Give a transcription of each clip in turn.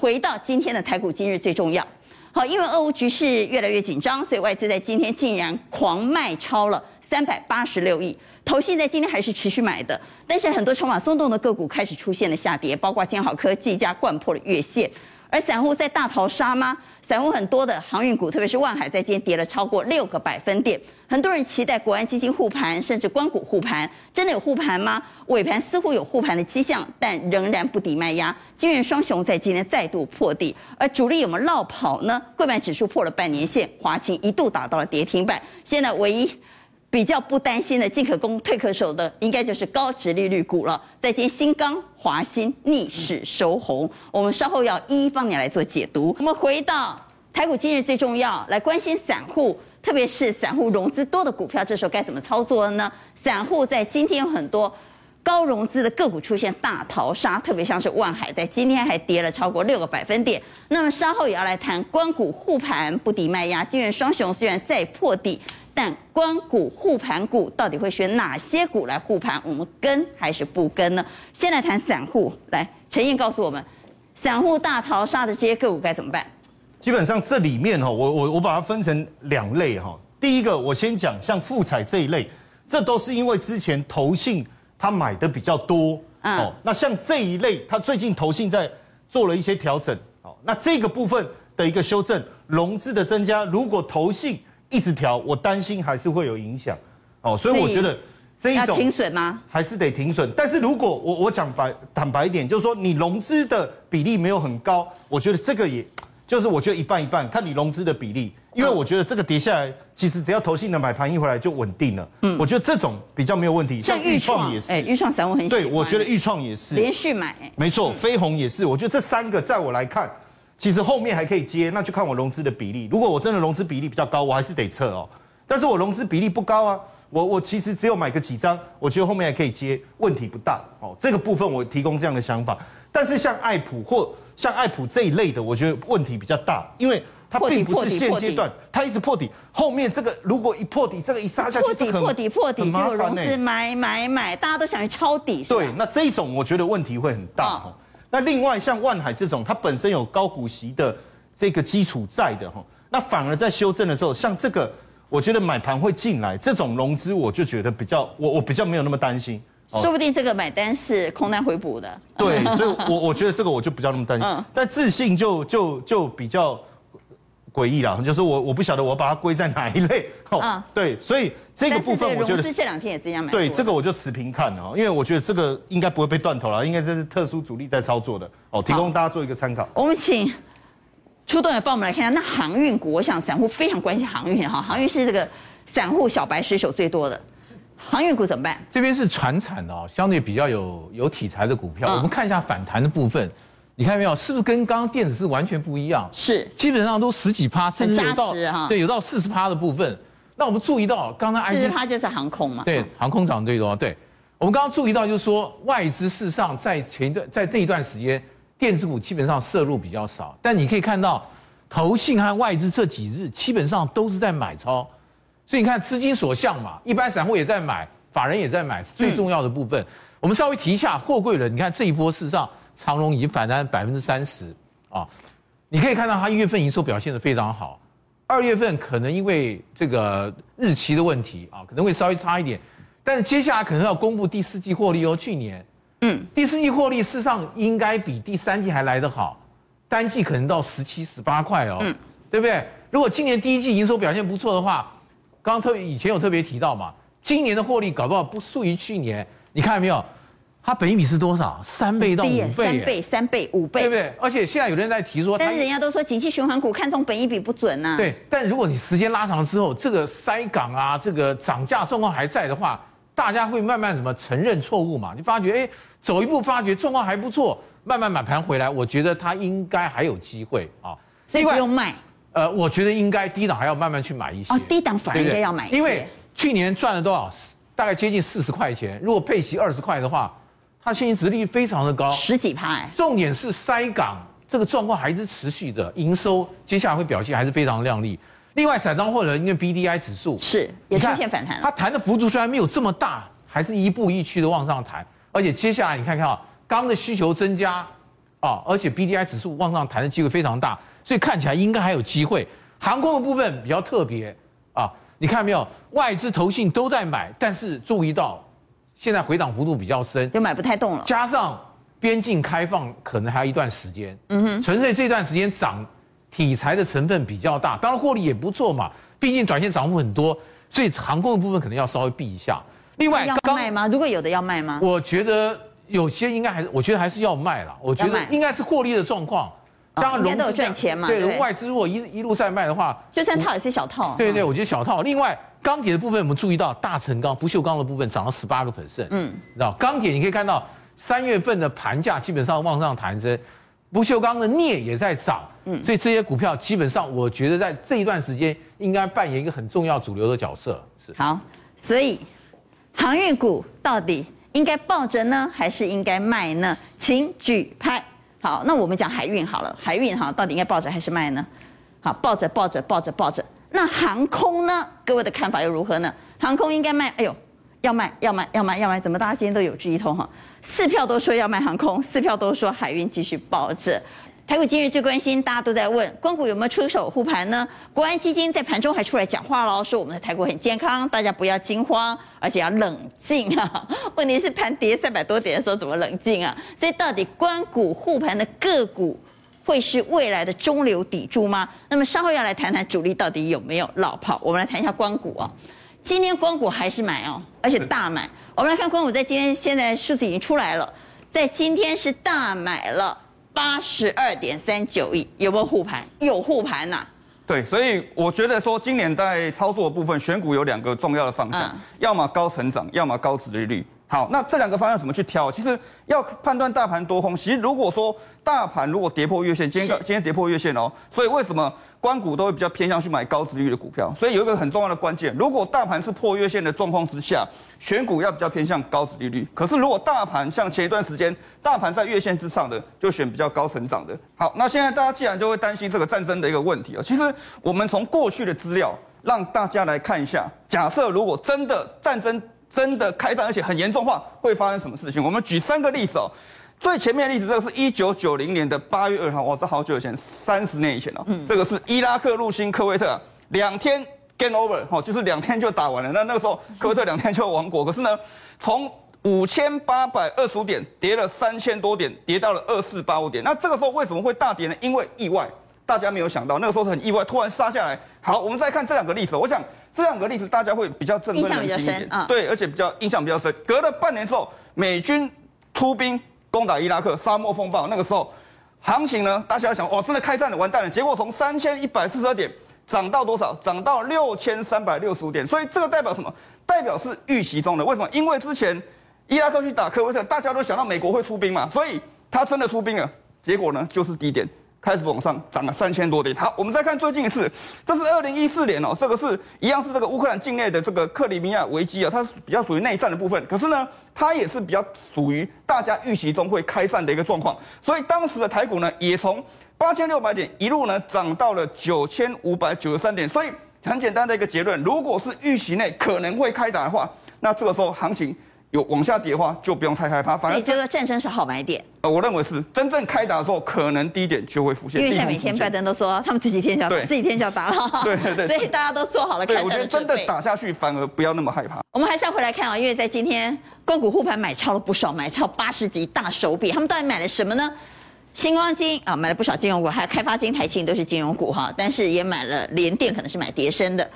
回到今天的台股，今日最重要。好，因为俄乌局势越来越紧张，所以外资在今天竟然狂卖超了三百八十六亿。投信在今天还是持续买的，但是很多筹码松动的个股开始出现了下跌，包括建好科、技家掼破了月线，而散户在大逃杀吗？散户很多的航运股，特别是万海，在今天跌了超过六个百分点。很多人期待国安基金护盘，甚至光股护盘，真的有护盘吗？尾盘似乎有护盘的迹象，但仍然不敌卖压。金元双雄在今天再度破底，而主力有没有落跑呢？柜买指数破了半年线，华勤一度打到了跌停板。现在唯一比较不担心的进可攻退可守的，应该就是高殖利率股了。再见新钢、华新逆势收红，我们稍后要一一帮你来做解读。我们回到台股，今日最重要来关心散户，特别是散户融资多的股票，这时候该怎么操作呢？散户在今天有很多高融资的个股出现大逃杀，特别像是万海，在今天还跌了超过六个百分点。那么稍后也要来谈官股护盘不敌卖压，金圆双雄虽然再破底。但光股护盘股到底会选哪些股来护盘？我们跟还是不跟呢？先来谈散户，来陈燕告诉我们，散户大逃杀的这些个股该怎么办？基本上这里面哈，我我我把它分成两类哈。第一个，我先讲像富彩这一类，这都是因为之前投信他买的比较多哦。那像这一类，他最近投信在做了一些调整，好，那这个部分的一个修正，融资的增加，如果投信。一直调，我担心还是会有影响，哦，所以我觉得这一种停损吗？还是得停损。但是如果我我讲白坦白一点，就是说你融资的比例没有很高，我觉得这个也就是我觉得一半一半，看你融资的比例，因为我觉得这个跌下来，其实只要投信的买盘一回来就稳定了。嗯，我觉得这种比较没有问题。像钰创也是，哎，钰创散户很喜欢。对，我觉得钰创也是连续买。没错，飞鸿也是。我觉得这三个在我来看。其实后面还可以接，那就看我融资的比例。如果我真的融资比例比较高，我还是得撤哦。但是我融资比例不高啊，我我其实只有买个几张，我觉得后面还可以接，问题不大哦。这个部分我提供这样的想法。但是像爱普或像爱普这一类的，我觉得问题比较大，因为它并不是现阶段，它一直破底，后面这个如果一破底，这个一杀下去，破底破底破底就融资买买买，大家都想去抄底。对，那这一种我觉得问题会很大哈。那另外像万海这种，它本身有高股息的这个基础在的哈，那反而在修正的时候，像这个，我觉得买盘会进来，这种融资我就觉得比较，我我比较没有那么担心。说不定这个买单是空单回补的。对，所以我我觉得这个我就比较那么担心。嗯。但自信就就就比较。诡异啦，就是我我不晓得我把它归在哪一类哦。对，所以这个部分我觉得这两天也是这样买。对，这个我就持平看哦，因为我觉得这个应该不会被断头了，应该这是特殊主力在操作的哦，提供大家做一个参考。我们请出动来帮我们来看一下，那航运股，我想散户非常关心航运哈，航运是这个散户小白水手最多的，航运股怎么办？这边是船产的哦，相对比较有有题材的股票，我们看一下反弹的部分。你看到没有？是不是跟刚刚电子是完全不一样？是，基本上都十几趴，甚至有到对，有到四十趴的部分。那我们注意到，刚刚四十趴就是航空嘛？对，航空涨最多。对，我们刚刚注意到，就是说外资事实上在前一段，在这一段时间，电子股基本上摄入比较少。但你可以看到，投信和外资这几日基本上都是在买超，所以你看资金所向嘛，一般散户也在买，法人也在买，是最重要的部分。我们稍微提一下货柜轮，你看这一波事实上。长荣已经反弹百分之三十啊！你可以看到它一月份营收表现的非常好，二月份可能因为这个日期的问题啊，可能会稍微差一点，但是接下来可能要公布第四季获利哦。去年，嗯，第四季获利事实上应该比第三季还来得好，单季可能到十七、十八块哦，嗯，对不对？如果今年第一季营收表现不错的话，刚刚特别以前有特别提到嘛，今年的获利搞不好不输于去年，你看到没有？它本益比是多少？三倍到五倍，三倍、三倍、五倍，对不对？而且现在有人在提说，但是人家都说景气循环股看中本益比不准呐、啊。对，但如果你时间拉长之后，这个塞港啊，这个涨价状况还在的话，大家会慢慢什么承认错误嘛？你发觉，哎，走一步发觉状况还不错，慢慢买盘回来，我觉得它应该还有机会啊。所以不用卖。呃，我觉得应该低档还要慢慢去买一些。哦，低档反而应该要买一些。因为去年赚了多少？大概接近四十块钱，如果配息二十块的话。它现金殖利率非常的高，十几趴哎。重点是塞港这个状况还是持续的，营收接下来会表现还是非常亮丽。另外，散装货轮因为 BDI 指数是也出现反弹，它弹的幅度虽然没有这么大，还是一步一趋的往上弹。而且接下来你看看啊，钢的需求增加，啊，而且 B D I 指数往上弹的机会非常大，所以看起来应该还有机会。航空的部分比较特别啊，你看没有，外资投信都在买，但是注意到现在回档幅度比较深，就买不太动了。加上边境开放可能还有一段时间，嗯哼，纯粹这段时间涨，题材的成分比较大，当然获利也不错嘛，毕竟短线涨幅很多，所以航空的部分可能要稍微避一下。另外，要卖吗？如果有的要卖吗？我觉得有些应该还是，我觉得还是要卖了。我觉得应该是获利的状况。当然，融资都有赚钱嘛。对，外资如果一一路在卖的话，就算套也是小套。对对，我觉得小套。另外，钢铁的部分我们注意到，大成钢、不锈钢的部分涨了十八个 percent。嗯，知道钢铁你可以看到三月份的盘价基本上往上弹升，不锈钢的镍也在涨。嗯，所以这些股票基本上我觉得在这一段时间应该扮演一个很重要主流的角色。是。好，所以航运股到底应该抱着呢，还是应该卖呢？请举牌。好，那我们讲海运好了，海运哈到底应该抱着还是卖呢？好，抱着抱着抱着抱着。那航空呢？各位的看法又如何呢？航空应该卖？哎呦，要卖要卖要卖要卖，怎么大家今天都有志一通哈？四票都说要卖航空，四票都说海运继续抱着。台股今日最关心，大家都在问，光谷有没有出手护盘呢？国安基金在盘中还出来讲话喽，说我们的台股很健康，大家不要惊慌，而且要冷静啊。问题是盘跌三百多点的时候怎么冷静啊？所以到底光谷护盘的个股会是未来的中流砥柱吗？那么稍后要来谈谈主力到底有没有落跑。我们来谈一下光谷哦，今天光谷还是买哦，而且大买。我们来看光谷在今天现在数字已经出来了，在今天是大买了。八十二点三九亿，有没有护盘？有护盘呐。对，所以我觉得说，今年在操作的部分，选股有两个重要的方向，嗯、要么高成长，要么高殖利率。好，那这两个方向怎么去挑？其实要判断大盘多空。其实如果说大盘如果跌破月线，今天今天跌破月线哦，所以为什么关股都会比较偏向去买高值利率的股票？所以有一个很重要的关键，如果大盘是破月线的状况之下，选股要比较偏向高值利率。可是如果大盘像前一段时间，大盘在月线之上的，就选比较高成长的。好，那现在大家既然就会担心这个战争的一个问题啊，其实我们从过去的资料让大家来看一下，假设如果真的战争。真的开战，而且很严重的话，会发生什么事情？我们举三个例子哦。最前面的例子，这个是一九九零年的八月二号，哇，这好久以前，三十年以前了。嗯，这个是伊拉克入侵科威特，两天 game over，哦，就是两天就打完了。那那个时候，科威特两天就亡国。可是呢，从五千八百二十五点跌了三千多点，跌到了二四八五点。那这个时候为什么会大跌呢？因为意外，大家没有想到，那个时候很意外，突然杀下来。好，我们再看这两个例子，我讲。这两个例子大家会比较振奋人心一点，嗯、对，而且比较印象比较深。隔了半年之后，美军出兵攻打伊拉克，沙漠风暴，那个时候行情呢，大家要想，哦，真的开战了，完蛋了。结果从三千一百四十二点涨到多少？涨到六千三百六十五点。所以这个代表什么？代表是预期中的。为什么？因为之前伊拉克去打科威特，大家都想到美国会出兵嘛，所以他真的出兵了。结果呢，就是低点。开始往上涨了三千多点。好，我们再看最近一次，这是二零一四年哦，这个是一样是这个乌克兰境内的这个克里米亚危机啊，它是比较属于内战的部分。可是呢，它也是比较属于大家预期中会开战的一个状况。所以当时的台股呢，也从八千六百点一路呢涨到了九千五百九十三点。所以很简单的一个结论，如果是预期内可能会开打的话，那这个时候行情。有往下跌的话，就不用太害怕。反正这个战争是好买点。呃，我认为是真正开打的时候，可能低点就会浮现。因为现在每天拜登都说他们自己天就要打，自己天就要打了。对对对。所以大家都做好了开战的准备。我觉得真的打下去，反而不要那么害怕。我们还是要回来看啊，因为在今天，个股护盘买超了不少，买超八十几大手笔。他们到底买了什么呢？星光金啊，买了不少金融股，还有开发金、台庆都是金融股哈，但是也买了联电，可能是买跌升的，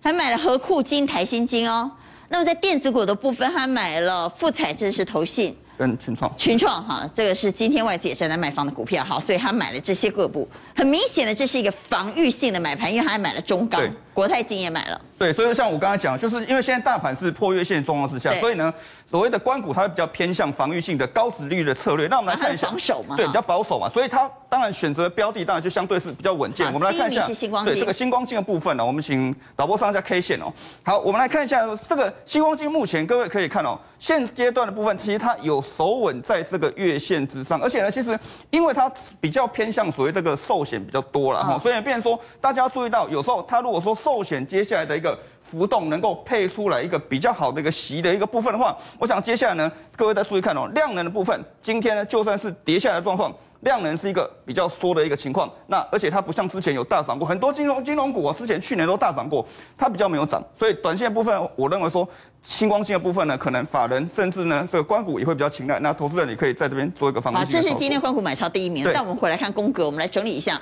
还买了和库金、台新金哦。那么在电子股的部分，他买了富彩，这是投信。跟群创，群创哈，这个是今天外资也正在卖方的股票，哈，所以他买了这些个股，很明显的这是一个防御性的买盘，因为他还买了中钢，国泰金也买了。对，所以像我刚才讲，就是因为现在大盘是破月线状况之下，所以呢。所谓的关股，它会比较偏向防御性的高值率的策略。那我们来看一下，防守嘛，对，比较保守嘛，所以它当然选择的标的当然就相对是比较稳健。我们来看一下，对这个星光镜的部分呢，我们请导播上一下 K 线哦。好，我们来看一下这个星光镜，目前各位可以看哦，现阶段的部分其实它有守稳在这个月线之上，而且呢，其实因为它比较偏向所谓这个寿险比较多了哈，所以变成说大家要注意到，有时候它如果说寿险接下来的一个。浮动能够配出来一个比较好的一个席的一个部分的话，我想接下来呢，各位再注意看哦，量能的部分，今天呢就算是跌下来的状况，量能是一个比较缩的一个情况。那而且它不像之前有大涨过，很多金融金融股啊，之前去年都大涨过，它比较没有涨。所以短线的部分，我认为说星光金的部分呢，可能法人甚至呢这个官股也会比较青睐。那投资人你可以在这边做一个方向。好，这是今天关股买超第一名。但我们回来看宫格，我们来整理一下，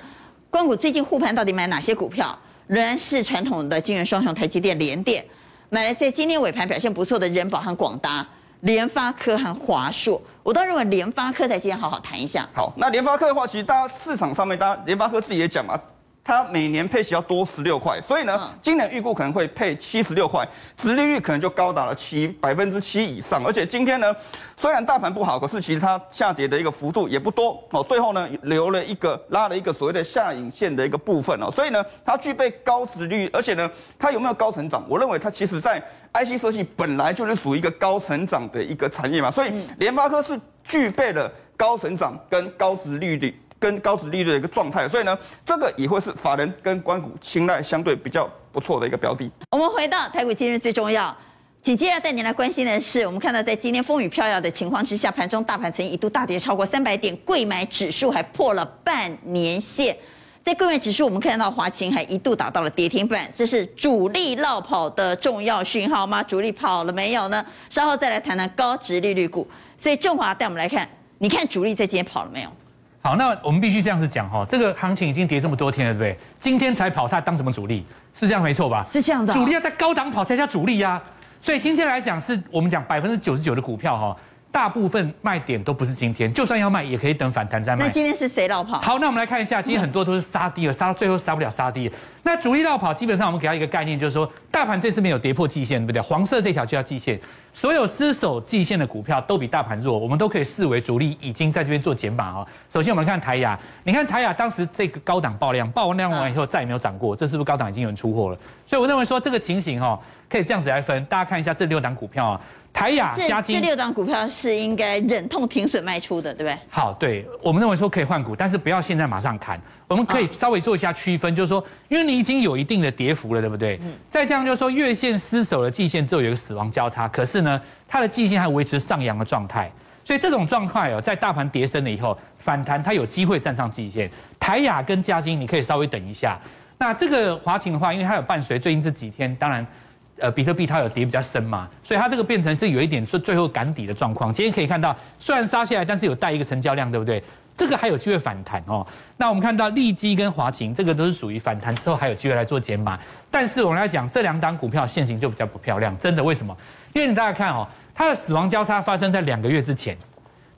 关股最近护盘到底买哪些股票？仍然是传统的金圆双雄，台积电、联电，买了在今天尾盘表现不错的人保和广达、联发科和华硕。我倒认为联发科在今天好好谈一下。好，那联发科的话，其实大家市场上面，大家联发科自己也讲嘛。它每年配息要多十六块，所以呢，今年预估可能会配七十六块，殖利率可能就高达了七百分之七以上。而且今天呢，虽然大盘不好，可是其实它下跌的一个幅度也不多哦。最后呢，留了一个拉了一个所谓的下影线的一个部分哦。所以呢，它具备高殖率，而且呢，它有没有高成长？我认为它其实在 IC 设计本来就是属于一个高成长的一个产业嘛。所以联发科是具备了高成长跟高殖利率。跟高值利率的一个状态，所以呢，这个也会是法人跟官股青睐相对比较不错的一个标的。我们回到台股今日最重要，紧接着带您来关心的是，我们看到在今天风雨飘摇的情况之下，盘中大盘曾一度大跌超过三百点，柜买指数还破了半年线。在柜买指数，我们看到华勤还一度达到了跌停板，这是主力落跑的重要讯号吗？主力跑了没有呢？稍后再来谈谈高值利率股。所以正华带我们来看，你看主力在今天跑了没有？好，那我们必须这样子讲哈，这个行情已经跌这么多天了，对不对？今天才跑，它当什么主力？是这样没错吧？是这样的，主力要在高档跑才叫主力呀、啊。所以今天来讲，是我们讲百分之九十九的股票哈。大部分卖点都不是今天，就算要卖，也可以等反弹再卖。那今天是谁绕跑？好，那我们来看一下，今天很多都是杀低了，杀到最后杀不了杀低。那主力绕跑，基本上我们给他一个概念，就是说大盘这次没有跌破季线，对不对？黄色这条就叫季线，所有失守季线的股票都比大盘弱，我们都可以视为主力已经在这边做减码啊。首先我们看台亚，你看台亚当时这个高档爆量，爆完量完以后再也没有涨过，这是不是高档已经有人出货了？所以我认为说这个情形哈，可以这样子来分，大家看一下这六档股票啊。台亚、嘉金这六档股票是应该忍痛停损卖出的，对不对？好，对，我们认为说可以换股，但是不要现在马上砍。我们可以稍微做一下区分，就是说，因为你已经有一定的跌幅了，对不对？嗯。再这样就是说，月线失守了季线之后有一个死亡交叉，可是呢，它的季线还维持上扬的状态，所以这种状态哦，在大盘跌升了以后反弹，它有机会站上季线。台亚跟嘉金，你可以稍微等一下。那这个华勤的话，因为它有伴随最近这几天，当然。呃，比特币它有跌比较深嘛，所以它这个变成是有一点是最后赶底的状况。今天可以看到，虽然杀下来，但是有带一个成交量，对不对？这个还有机会反弹哦。那我们看到利基跟华勤，这个都是属于反弹之后还有机会来做减码。但是我们来讲，这两档股票现形就比较不漂亮，真的为什么？因为你大家看哦，它的死亡交叉发生在两个月之前，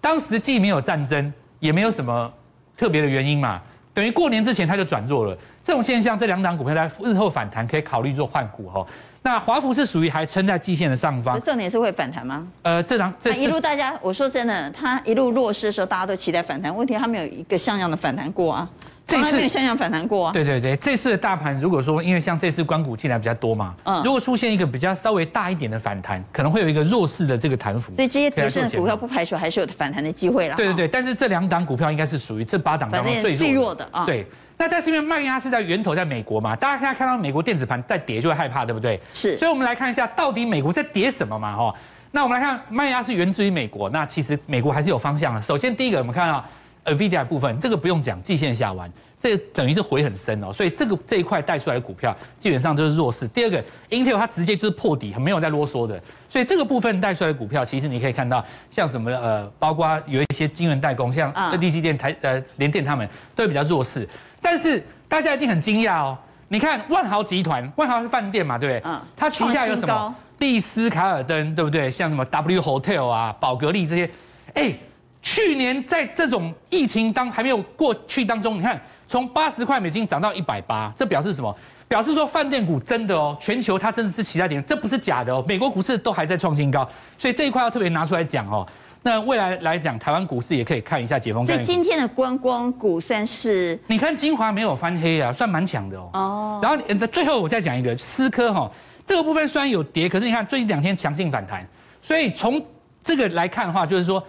当时既没有战争，也没有什么特别的原因嘛，等于过年之前它就转弱了。这种现象，这两档股票在日后反弹可以考虑做换股哦。那华孚是属于还撑在季线的上方，重点是会反弹吗？呃，这档这一路大家，我说真的，它一路弱势的时候，大家都期待反弹，问题它没有一个像样的反弹过啊，这次没有像样反弹过啊。对对对，这次的大盘如果说，因为像这次关股进来比较多嘛，嗯，如果出现一个比较稍微大一点的反弹，可能会有一个弱势的这个弹幅。所以这些跌深的股票不排除还是有反弹的机会啦。对对对，但是这两档股票应该是属于这八档当中最弱最弱的啊。对。那但是因为卖压是在源头在美国嘛，大家现在看到美国电子盘在跌就会害怕，对不对？是，所以我们来看一下到底美国在跌什么嘛，哈。那我们来看卖压是源自于美国，那其实美国还是有方向的。首先第一个我们看到 NVIDIA 部分，这个不用讲，季线下弯，这个等于是回很深哦，所以这个这一块带出来的股票基本上就是弱势。第二个 Intel 它直接就是破底，很没有在啰嗦的，所以这个部分带出来的股票，其实你可以看到像什么呃，包括有一些晶圆代工，像立积电、台呃联电他们都会比较弱势，但是。大家一定很惊讶哦！你看万豪集团，万豪是饭店嘛，对不对？嗯。它旗下有什么？丽思卡尔登，对不对？像什么 W Hotel 啊、宝格丽这些。哎，去年在这种疫情当还没有过去当中，你看从八十块美金涨到一百八，这表示什么？表示说饭店股真的哦，全球它真的是期待点，这不是假的哦。美国股市都还在创新高，所以这一块要特别拿出来讲哦。那未来来讲，台湾股市也可以看一下解封。所以今天的观光股算是，你看晶华没有翻黑啊，算蛮强的哦。哦。然后最后我再讲一个思科哈，这个部分虽然有跌，可是你看最近两天强劲反弹，所以从这个来看的话，就是说。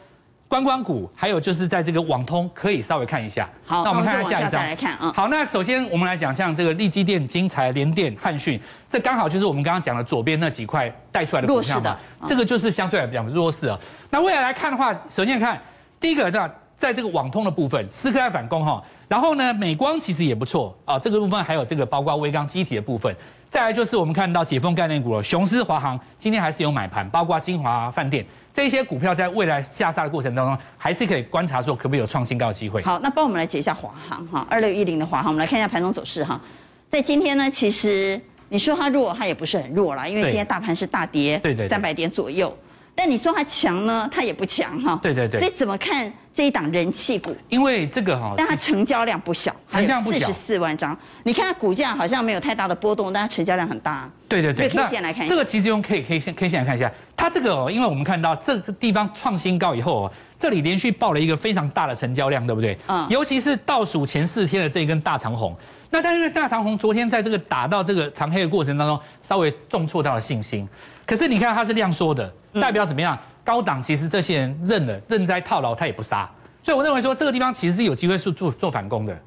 观光股，还有就是在这个网通可以稍微看一下。好，那我们看下一张来看啊。好，那首先我们来讲，像这个力积电、金财、联电、汉讯，这刚好就是我们刚刚讲的左边那几块带出来的股票嘛。这个就是相对来讲弱势啊。那未来来看的话，首先看第一个，这在这个网通的部分，思科在反攻哈。然后呢，美光其实也不错啊，这个部分还有这个包括微刚机体的部分。再来就是我们看到解封概念股了，雄狮、华航今天还是有买盘，包括金华饭店这些股票，在未来下杀的过程当中，还是可以观察说可不可以有创新高的机会。好，那帮我们来解一下华航哈，二六一零的华航，我们来看一下盘中走势哈。在今天呢，其实你说它弱，它也不是很弱啦，因为今天大盘是大跌，对对，三百点左右。但你说它强呢，它也不强哈。对对对。所以怎么看？这一档人气股，因为这个哈，但它成交量不小，成交量不小，四十四万张。你看它股价好像没有太大的波动，但它成交量很大。对对对，K 线来看一下。这个其实用 K K 线 K 线来看一下，它这个哦，因为我们看到这个地方创新高以后哦，这里连续爆了一个非常大的成交量，对不对？嗯。尤其是倒数前四天的这一根大长红，那但是大长红昨天在这个打到这个长黑的过程当中，稍微重挫到了信心。可是你看它是量缩的，代表怎么样？高档其实这些人认了，认栽套牢，他也不杀。所以我认为说这个地方其实是有机会是做做反攻的，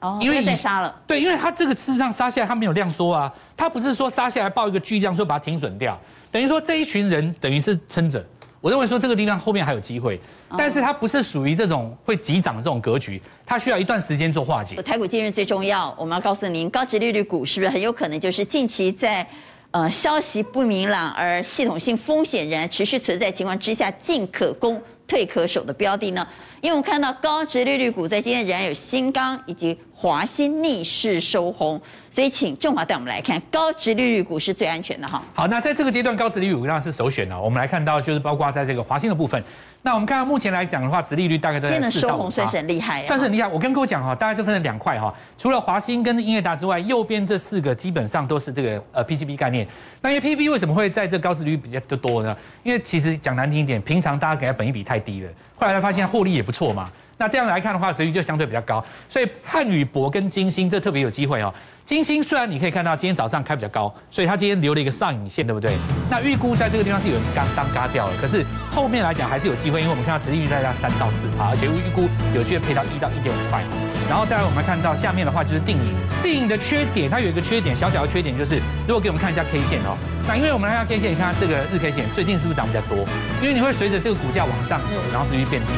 哦，因为被杀了，对，因为他这个事实上杀下来他没有量缩啊，他不是说杀下来报一个巨量说把它停损掉，等于说这一群人等于是撑着，我认为说这个地方后面还有机会，但是它不是属于这种会急涨的这种格局，它需要一段时间做化解。台股今日最重要，我们要告诉您，高值利率股是不是很有可能就是近期在呃消息不明朗而系统性风险仍然持续存在情况之下进可攻。退可守的标的呢？因为我们看到高值利率股在今天仍然有新钢以及华新逆势收红，所以请郑华带我们来看高值利率股是最安全的哈。好，那在这个阶段高值利率股当然是首选了。我们来看到就是包括在这个华新的部分。那我们看到目前来讲的话，殖利率大概都在四到五。今天的收红算是很厉害，算是很厉害。我跟各位讲哈，大概是分成两块哈。除了华兴跟英业达之外，右边这四个基本上都是这个呃 PCB 概念。那因为 PCB 为什么会在这高殖利率比较多呢？因为其实讲难听一点，平常大家给它本益比太低了，后来才发现获利也不错嘛。那这样来看的话，殖利率就相对比较高。所以汉语博跟金星这特别有机会哦。金星虽然你可以看到今天早上开比较高，所以它今天留了一个上影线，对不对？那预估在这个地方是有人刚当嘎掉了，可是后面来讲还是有机会，因为我们看到殖利率在在三到四趴，而且预估有机会配到一到一点五块。然后再来我们看到下面的话就是定影，定影的缺点它有一个缺点，小小的缺点就是，如果给我们看一下 K 线哦，那因为我们来看 K 线，你看这个日 K 线最近是不是涨比较多？因为你会随着这个股价往上走，然后殖利率变低，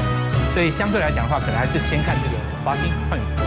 所以相对来讲的话，可能还是先看这个华新汉语。